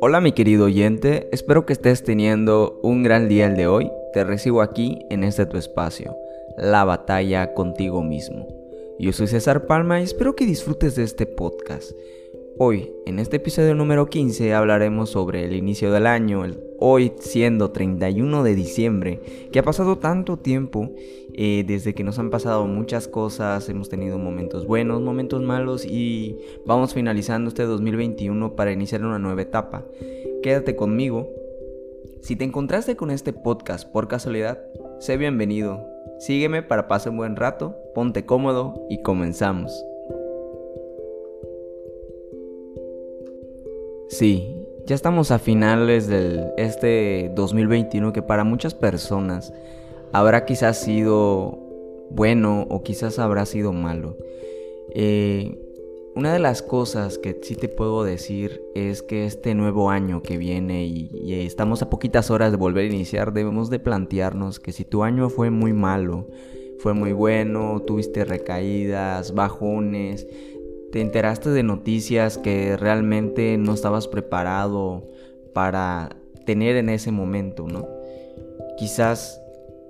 Hola mi querido oyente, espero que estés teniendo un gran día el de hoy. Te recibo aquí en este tu espacio, la batalla contigo mismo. Yo soy César Palma y espero que disfrutes de este podcast. Hoy, en este episodio número 15, hablaremos sobre el inicio del año, hoy siendo 31 de diciembre, que ha pasado tanto tiempo eh, desde que nos han pasado muchas cosas, hemos tenido momentos buenos, momentos malos y vamos finalizando este 2021 para iniciar una nueva etapa. Quédate conmigo. Si te encontraste con este podcast por casualidad, sé bienvenido. Sígueme para pasar un buen rato, ponte cómodo y comenzamos. Sí, ya estamos a finales de este 2021 que para muchas personas habrá quizás sido bueno o quizás habrá sido malo. Eh, una de las cosas que sí te puedo decir es que este nuevo año que viene y, y, estamos a poquitas horas de volver a iniciar, debemos de plantearnos que si tu año fue muy malo, fue muy bueno, tuviste recaídas, bajones, te enteraste de noticias que realmente no estabas preparado para tener en ese momento, ¿no? Quizás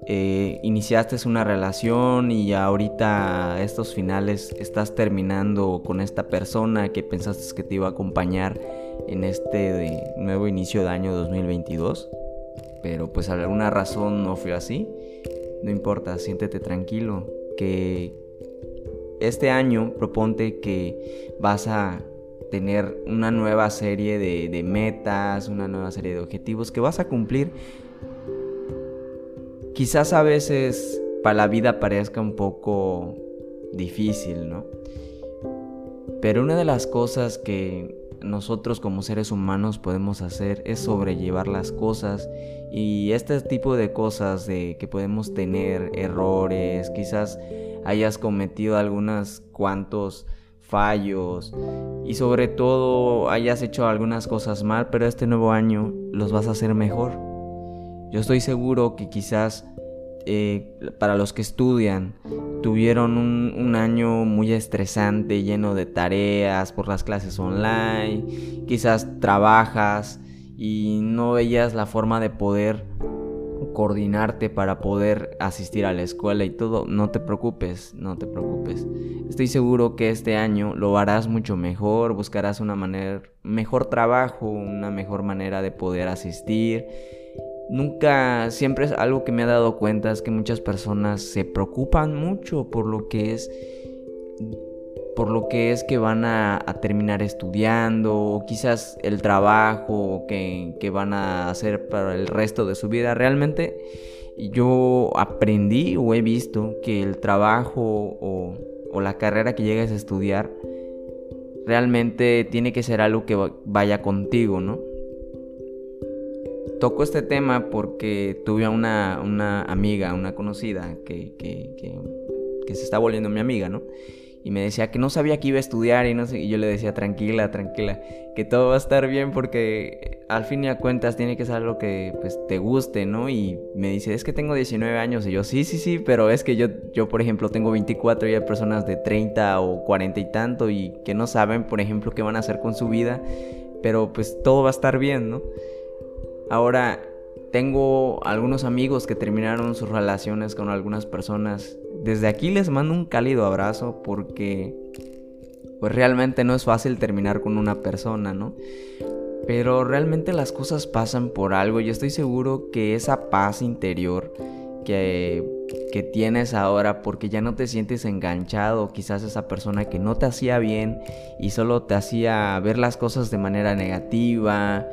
eh, iniciaste una relación y ahorita estos finales estás terminando con esta persona que pensaste que te iba a acompañar en este nuevo inicio de año 2022, pero pues alguna razón no fue así. No importa, siéntete tranquilo, que este año proponte que vas a tener una nueva serie de, metas, una nueva serie de objetivos que vas a cumplir. Quizás a veces para la vida parezca un poco difícil, ¿no? Pero una de las cosas que nosotros como seres humanos podemos hacer es sobrellevar las cosas y este tipo de cosas de que podemos tener errores, quizás hayas cometido algunos cuantos fallos y sobre todo hayas hecho algunas cosas mal, pero este nuevo año los vas a hacer mejor. Yo estoy seguro que quizás eh, para los que estudian tuvieron un, un, año muy estresante, lleno de tareas por las clases online, quizás trabajas y no veías la forma de poder coordinarte para poder asistir a la escuela y todo, no te preocupes, no te preocupes. Estoy seguro que este año lo harás mucho mejor, buscarás una manera, mejor trabajo, una mejor manera de poder asistir. Nunca, siempre es algo que me ha dado cuenta es que muchas personas se preocupan mucho por lo que es por lo que es que van a, terminar estudiando, o quizás el trabajo que, que, van a hacer para el resto de su vida. Realmente yo aprendí o he visto que el trabajo o, o la carrera que llegues a estudiar realmente tiene que ser algo que vaya contigo, ¿no? Toco este tema porque tuve una, una amiga, una conocida, que, que, que, que se está volviendo mi amiga, ¿no? y me decía que no sabía que iba a estudiar y no sé, y yo le decía tranquila, tranquila, que todo va a estar bien porque al fin y a cuentas tiene que ser algo que pues te guste, ¿no? Y me dice, "Es que tengo 19 años." Y yo, "Sí, sí, sí, pero es que yo yo por ejemplo tengo 24 y hay personas de 30 o 40 y tanto y que no saben, por ejemplo, qué van a hacer con su vida, pero pues todo va a estar bien, ¿no? Ahora tengo algunos amigos que terminaron sus relaciones con algunas personas desde aquí les mando un cálido abrazo porque pues realmente no es fácil terminar con una persona, ¿no? Pero realmente las cosas pasan por algo y estoy seguro que esa paz interior que, que tienes ahora porque ya no te sientes enganchado, quizás esa persona que no te hacía bien y solo te hacía ver las cosas de manera negativa,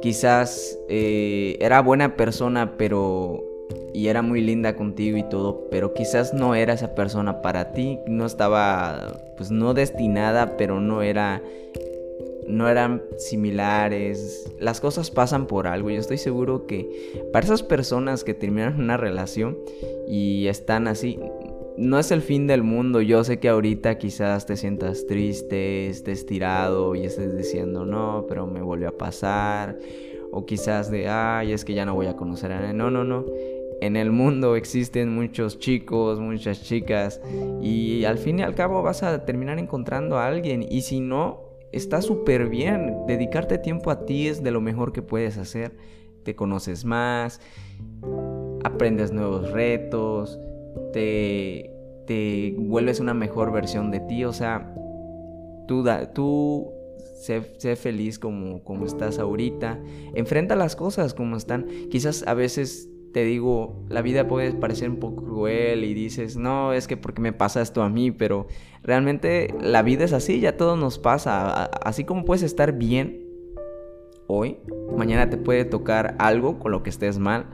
quizás eh, era buena persona pero y era muy linda contigo y todo, pero quizás no era esa persona para ti, no estaba pues no destinada, pero no era no eran similares. Las cosas pasan por algo. Yo estoy seguro que para esas personas que terminan una relación y están así, no es el fin del mundo. Yo sé que ahorita quizás te sientas triste, estés tirado y estés diciendo, no, pero me volvió a pasar. O quizás de, ay, es que ya no voy a conocer a nadie. No, no, no en el mundo existen muchos chicos, muchas chicas y al fin y al cabo vas a terminar encontrando a alguien y si no, está súper bien. Dedicarte tiempo a ti es de lo mejor que puedes hacer. Te conoces más, aprendes nuevos retos, te, te vuelves una mejor versión de ti. O sea, tú, tú sé, feliz como, como estás ahorita. Enfrenta las cosas como están. Quizás a veces te digo, la vida puede parecer un poco cruel y dices, no, es que porque me pasa esto a mí, pero realmente la vida es así, ya todo nos pasa. Así como puedes estar bien hoy, mañana te puede tocar algo con lo que estés mal.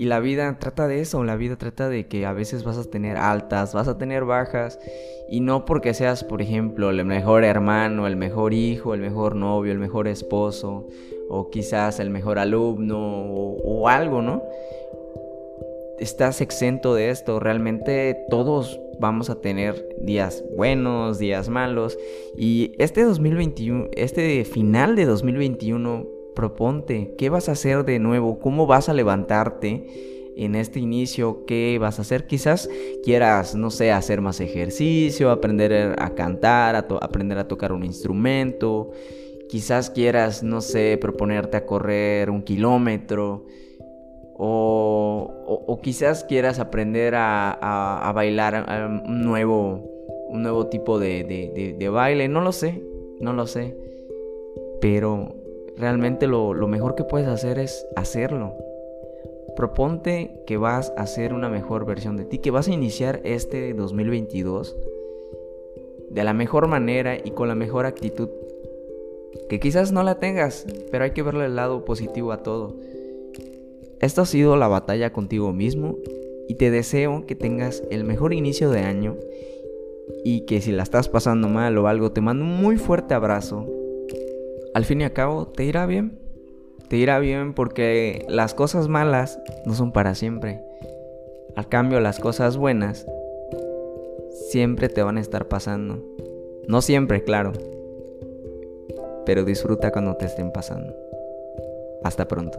Y la vida trata de eso, la vida trata de que a veces vas a tener altas, vas a tener bajas, y no porque seas, por ejemplo, el mejor hermano, el mejor hijo, el mejor novio, el mejor esposo, o quizás el mejor alumno, o, algo, ¿no? Estás exento de esto, realmente todos vamos a tener días buenos, días malos, y este 2021, este final de 2021 proponte, ¿qué vas a hacer de nuevo? ¿Cómo vas a levantarte en este inicio? ¿Qué vas a hacer? Quizás quieras, no sé, hacer más ejercicio, aprender a cantar, aprender a tocar un instrumento. Quizás quieras, no sé, proponerte a correr un kilómetro. O, quizás quieras aprender a, bailar un nuevo, un nuevo tipo de, de baile. No lo sé, no lo sé. Pero realmente lo, mejor que puedes hacer es hacerlo. Proponte que vas a ser una mejor versión de ti, que vas a iniciar este 2022 de la mejor manera y con la mejor actitud. Que quizás no la tengas, pero hay que verle el lado positivo a todo. Esto ha sido la batalla contigo mismo y te deseo que tengas el mejor inicio de año y que si la estás pasando mal o algo, te mando un muy fuerte abrazo al fin y al cabo te irá bien. Te irá bien porque las cosas malas no son para siempre. Al cambio, las cosas buenas siempre te van a estar pasando. No siempre, claro. Pero disfruta cuando te estén pasando. Hasta pronto.